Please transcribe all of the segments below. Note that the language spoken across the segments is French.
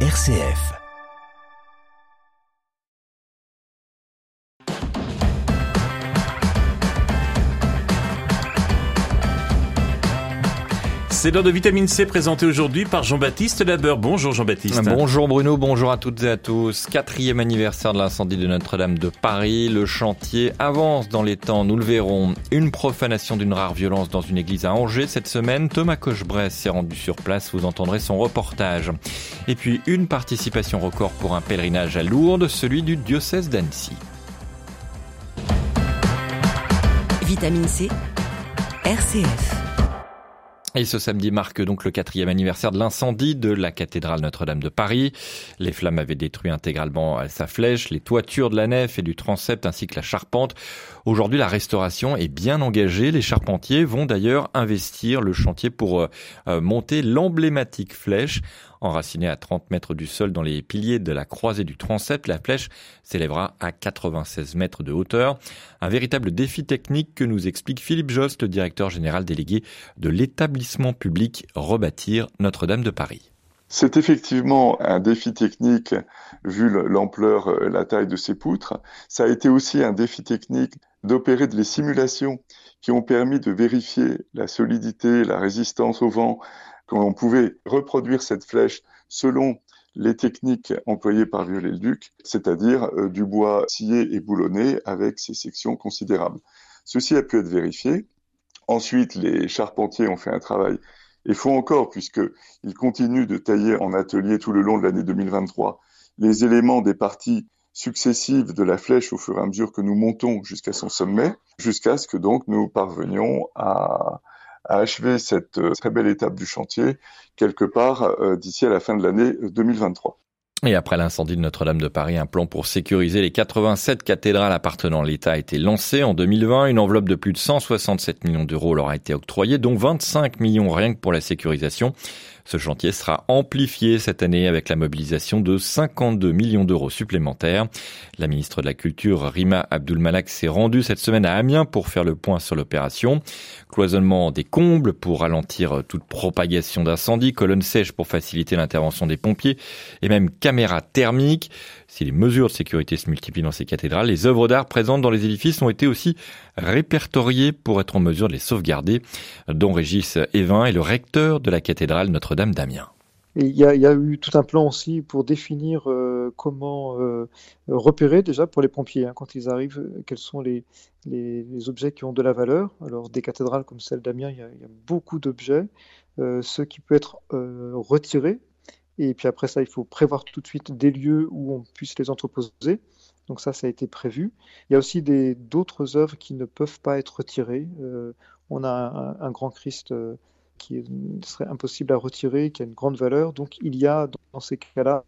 RCF. C'est l'heure de vitamine C présenté aujourd'hui par Jean-Baptiste Labeur. Bonjour Jean-Baptiste. Bonjour Bruno, bonjour à toutes et à tous. Quatrième anniversaire de l'incendie de Notre-Dame de Paris. Le chantier avance dans les temps, nous le verrons. Une profanation d'une rare violence dans une église à Angers cette semaine. Thomas Cochebresse s'est rendu sur place, vous entendrez son reportage. Et puis une participation record pour un pèlerinage à Lourdes, celui du diocèse d'Annecy. Vitamine C, RCF. Et ce samedi marque donc le quatrième anniversaire de l'incendie de la cathédrale Notre-Dame de Paris. Les flammes avaient détruit intégralement sa flèche, les toitures de la nef et du transept ainsi que la charpente. Aujourd'hui, la restauration est bien engagée. Les charpentiers vont d'ailleurs investir le chantier pour euh, euh, monter l'emblématique flèche. Enracinée à 30 mètres du sol dans les piliers de la croisée du transept, la flèche s'élèvera à 96 mètres de hauteur. Un véritable défi technique que nous explique Philippe Jost, directeur général délégué de l'établissement public Rebâtir Notre-Dame de Paris. C'est effectivement un défi technique vu l'ampleur, euh, la taille de ces poutres. Ça a été aussi un défi technique d'opérer des simulations qui ont permis de vérifier la solidité, la résistance au vent, qu'on pouvait reproduire cette flèche selon les techniques employées par Viollet-le-Duc, c'est-à-dire euh, du bois scié et boulonné avec ses sections considérables. Ceci a pu être vérifié. Ensuite, les charpentiers ont fait un travail et font encore, puisqu'ils continuent de tailler en atelier tout le long de l'année 2023 les éléments des parties successives de la flèche au fur et à mesure que nous montons jusqu'à son sommet, jusqu'à ce que donc nous parvenions à, achever cette euh, très belle étape du chantier quelque part euh, d'ici à la fin de l'année 2023. Et après l'incendie de Notre-Dame de Paris, un plan pour sécuriser les 87 cathédrales appartenant à l'État a été lancé en 2020. Une enveloppe de plus de 167 millions d'euros leur a été octroyée, dont 25 millions rien que pour la sécurisation. Ce chantier sera amplifié cette année avec la mobilisation de 52 millions d'euros supplémentaires. La ministre de la Culture, Rima Abdulmalak, s'est rendue cette semaine à Amiens pour faire le point sur l'opération. Cloisonnement des combles pour ralentir toute propagation d'incendie, colonnes sèches pour faciliter l'intervention des pompiers et même caméras thermiques. Si les mesures de sécurité se multiplient dans ces cathédrales, les œuvres d'art présentes dans les édifices ont été aussi répertoriées pour être en mesure de les sauvegarder, dont Régis Evin est le recteur de la cathédrale Notre-Dame d'Amiens. Il y, a, eu tout un plan aussi pour définir euh, comment euh, repérer déjà pour les pompiers hein, quand ils arrivent, quels sont les, objets qui ont de la valeur. Alors des cathédrales comme celle d'Amiens, il, y a beaucoup d'objets, euh, ce qui peut être retiré et puis après ça, il faut prévoir tout de suite des lieux où on puisse les entreposer. Donc ça, ça a été prévu. Il y a aussi d'autres œuvres qui ne peuvent pas être retirées. Euh, on a un, grand Christ euh, qui serait impossible à retirer, qui a une grande valeur. Donc il y a dans ces cas-là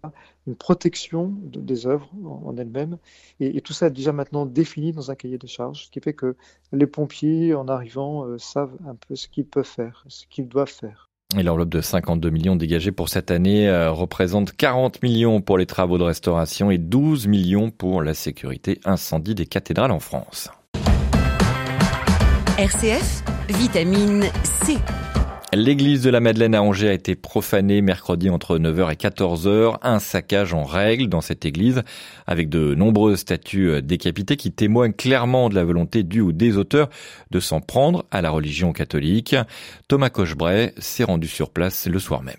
une protection des œuvres en, elles-mêmes. Et, tout ça est déjà maintenant défini dans un cahier de charges, ce qui fait que les pompiers, en arrivant, euh, savent un peu ce qu'ils peuvent faire, ce qu'ils doivent faire. Et l'enveloppe de 52 millions dégagée pour cette année euh, représente 40 millions pour les travaux de restauration et 12 millions pour la sécurité incendie des cathédrales en France. RCF, vitamine C. L'église de la Madeleine à Angers a été profanée mercredi entre 9h et 14h. Un saccage en règle dans cette église avec de nombreuses statues euh, décapitées qui témoignent clairement de la volonté du ou des auteurs de s'en prendre à la religion catholique. Thomas Cochebray s'est rendu sur place le soir même.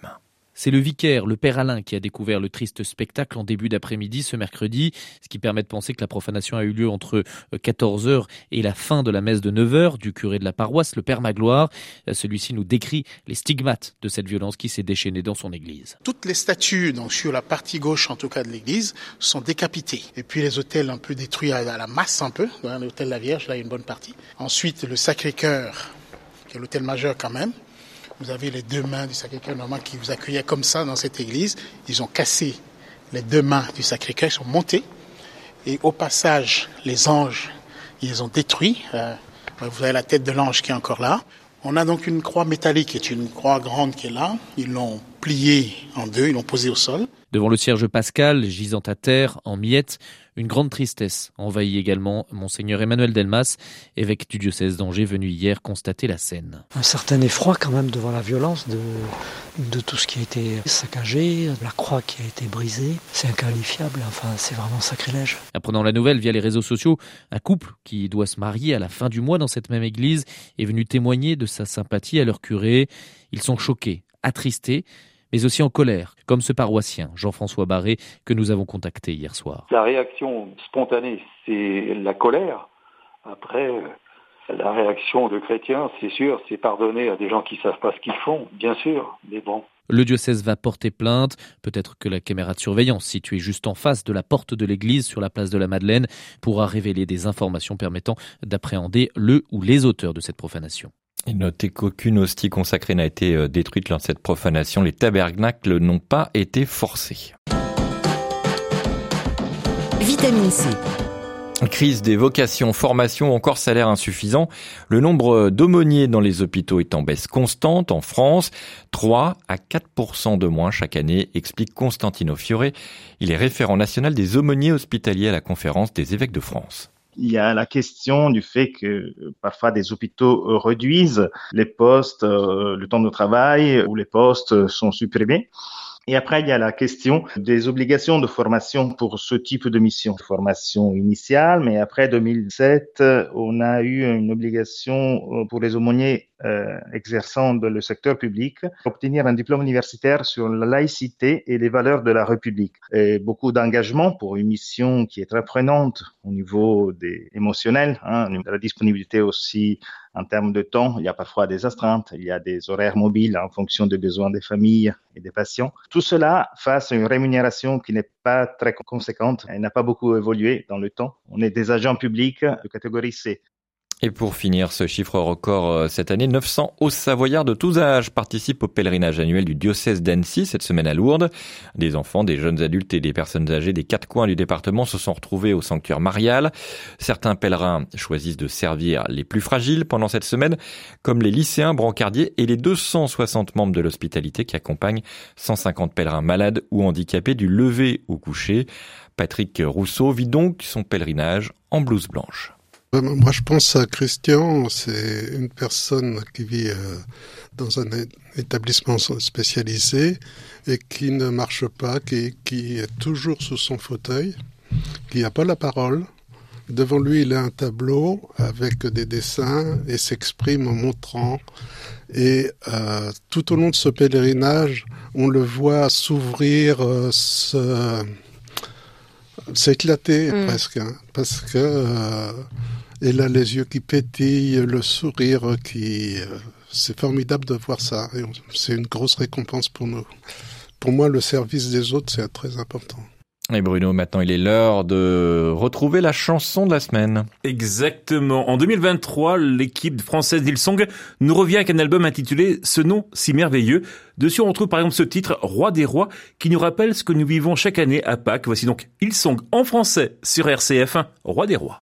C'est le vicaire, le père Alain, qui a découvert le triste spectacle en début d'après-midi ce mercredi, ce qui permet de penser que la profanation a eu lieu entre 14h euh, et la fin de la messe de 9h du curé de la paroisse, le père Magloire. Euh, celui-ci nous décrit les stigmates de cette violence qui s'est déchaînée dans son église. Toutes les statues, donc sur la partie gauche en tout cas de l'église, sont décapitées. Et puis les hôtels un peu détruits à la masse un peu. L'hôtel La Vierge, là, il y a une bonne partie. Ensuite, le Sacré-Cœur, qui est l'hôtel majeur quand même. Vous avez les deux mains du Sacré-Cœur normalement qui vous accueillaient comme ça dans cette église. Ils ont cassé les deux mains du Sacré-Cœur, ils sont montés. Et au passage, les anges, ils les ont détruits. Euh, vous avez la tête de l'ange qui est encore là. On a donc une croix métallique, qui est une croix grande qui est là. Ils l'ont plié en deux, ils l'ont posé au sol. Devant le cierge pascal, gisant à terre, en miettes, une grande tristesse envahit également Monseigneur Emmanuel Delmas, évêque du diocèse d'Angers, venu hier constater la scène. Un certain effroi quand même devant la violence de, de tout ce qui a été saccagé, la croix qui a été brisée. C'est inqualifiable, enfin c'est vraiment sacrilège. Apprenant la nouvelle via les réseaux sociaux, un couple qui doit se marier à la fin du mois dans cette même église est venu témoigner de sa sympathie à leur curé. Ils sont choqués, attristés mais aussi en colère, comme ce paroissien, Jean-François Barré, que nous avons contacté hier soir. La réaction spontanée, c'est la colère. Après, la réaction de chrétien, c'est sûr, c'est pardonner à des gens qui ne savent pas ce qu'ils font, bien sûr, mais bon. Le diocèse va porter plainte. Peut-être que la caméra de surveillance située juste en face de la porte de l'église sur la place de la Madeleine pourra révéler des informations permettant d'appréhender le ou les auteurs de cette profanation. Et notez qu'aucune hostie consacrée n'a été euh, détruite lors de cette profanation. Les tabernacles n'ont pas été forcés. Vitamine C. Crise des vocations, formation, encore salaire insuffisant. Le nombre d'aumôniers dans les hôpitaux est en baisse constante en France. 3 à 4% de moins chaque année, explique Constantino Fiore. Il est référent national des aumôniers hospitaliers à la conférence des évêques de France il y a la question du fait que parfois des hôpitaux réduisent les postes, euh, le temps de travail ou les postes sont supprimés. Et après, il y a la question des obligations de formation pour ce type de mission. Formation initiale, mais après 2007, on a eu une obligation pour les aumôniers euh, exerçant dans le secteur public, obtenir un diplôme universitaire sur la laïcité et les valeurs de la République. Beaucoup d'engagement pour une mission qui est très prenante au niveau des émotionnels, hein, de la disponibilité aussi en termes de temps. Il y a parfois des astreintes, il y a des horaires mobiles en fonction des besoins des familles et des patients. Tout cela face à une rémunération qui n'est pas très conséquente. Elle n'a pas beaucoup évolué dans le temps. On est des agents publics de catégorie C. Et pour finir, ce chiffre record euh, cette année, 900 hauts savoyards de tous âges participent au pèlerinage annuel du diocèse d'Annecy cette semaine à Lourdes. Des enfants, des jeunes adultes et des personnes âgées des quatre coins du département se sont retrouvés au sanctuaire marial. Certains pèlerins choisissent de servir les plus fragiles pendant cette semaine, comme les lycéens brancardiers et les 260 membres de l'hospitalité qui accompagnent 150 pèlerins malades ou handicapés du lever au coucher. Patrick Rousseau vit donc son pèlerinage en blouse blanche. Moi, je pense à Christian, c'est une personne qui vit euh, dans un établissement spécialisé et qui ne marche pas, qui, qui est toujours sous son fauteuil, qui n'a pas la parole. Devant lui, il a un tableau avec des dessins et s'exprime en montrant. Et euh, tout au long de ce pèlerinage, on le voit s'ouvrir, euh, s'éclater mm. presque, hein, parce que euh, il a les yeux qui pétillent, le sourire qui, euh, c'est formidable de voir ça. C'est une grosse récompense pour nous. Pour moi, le service des autres, c'est très important. Et Bruno, maintenant il est l'heure de retrouver la chanson de la semaine. Exactement. En 2023, l'équipe française d'Ilsong nous revient avec un album intitulé Ce nom si merveilleux. Dessus, on retrouve par exemple ce titre Roi des rois qui nous rappelle ce que nous vivons chaque année à Pâques. Voici donc Ilsong en français sur RCF1, Roi des rois.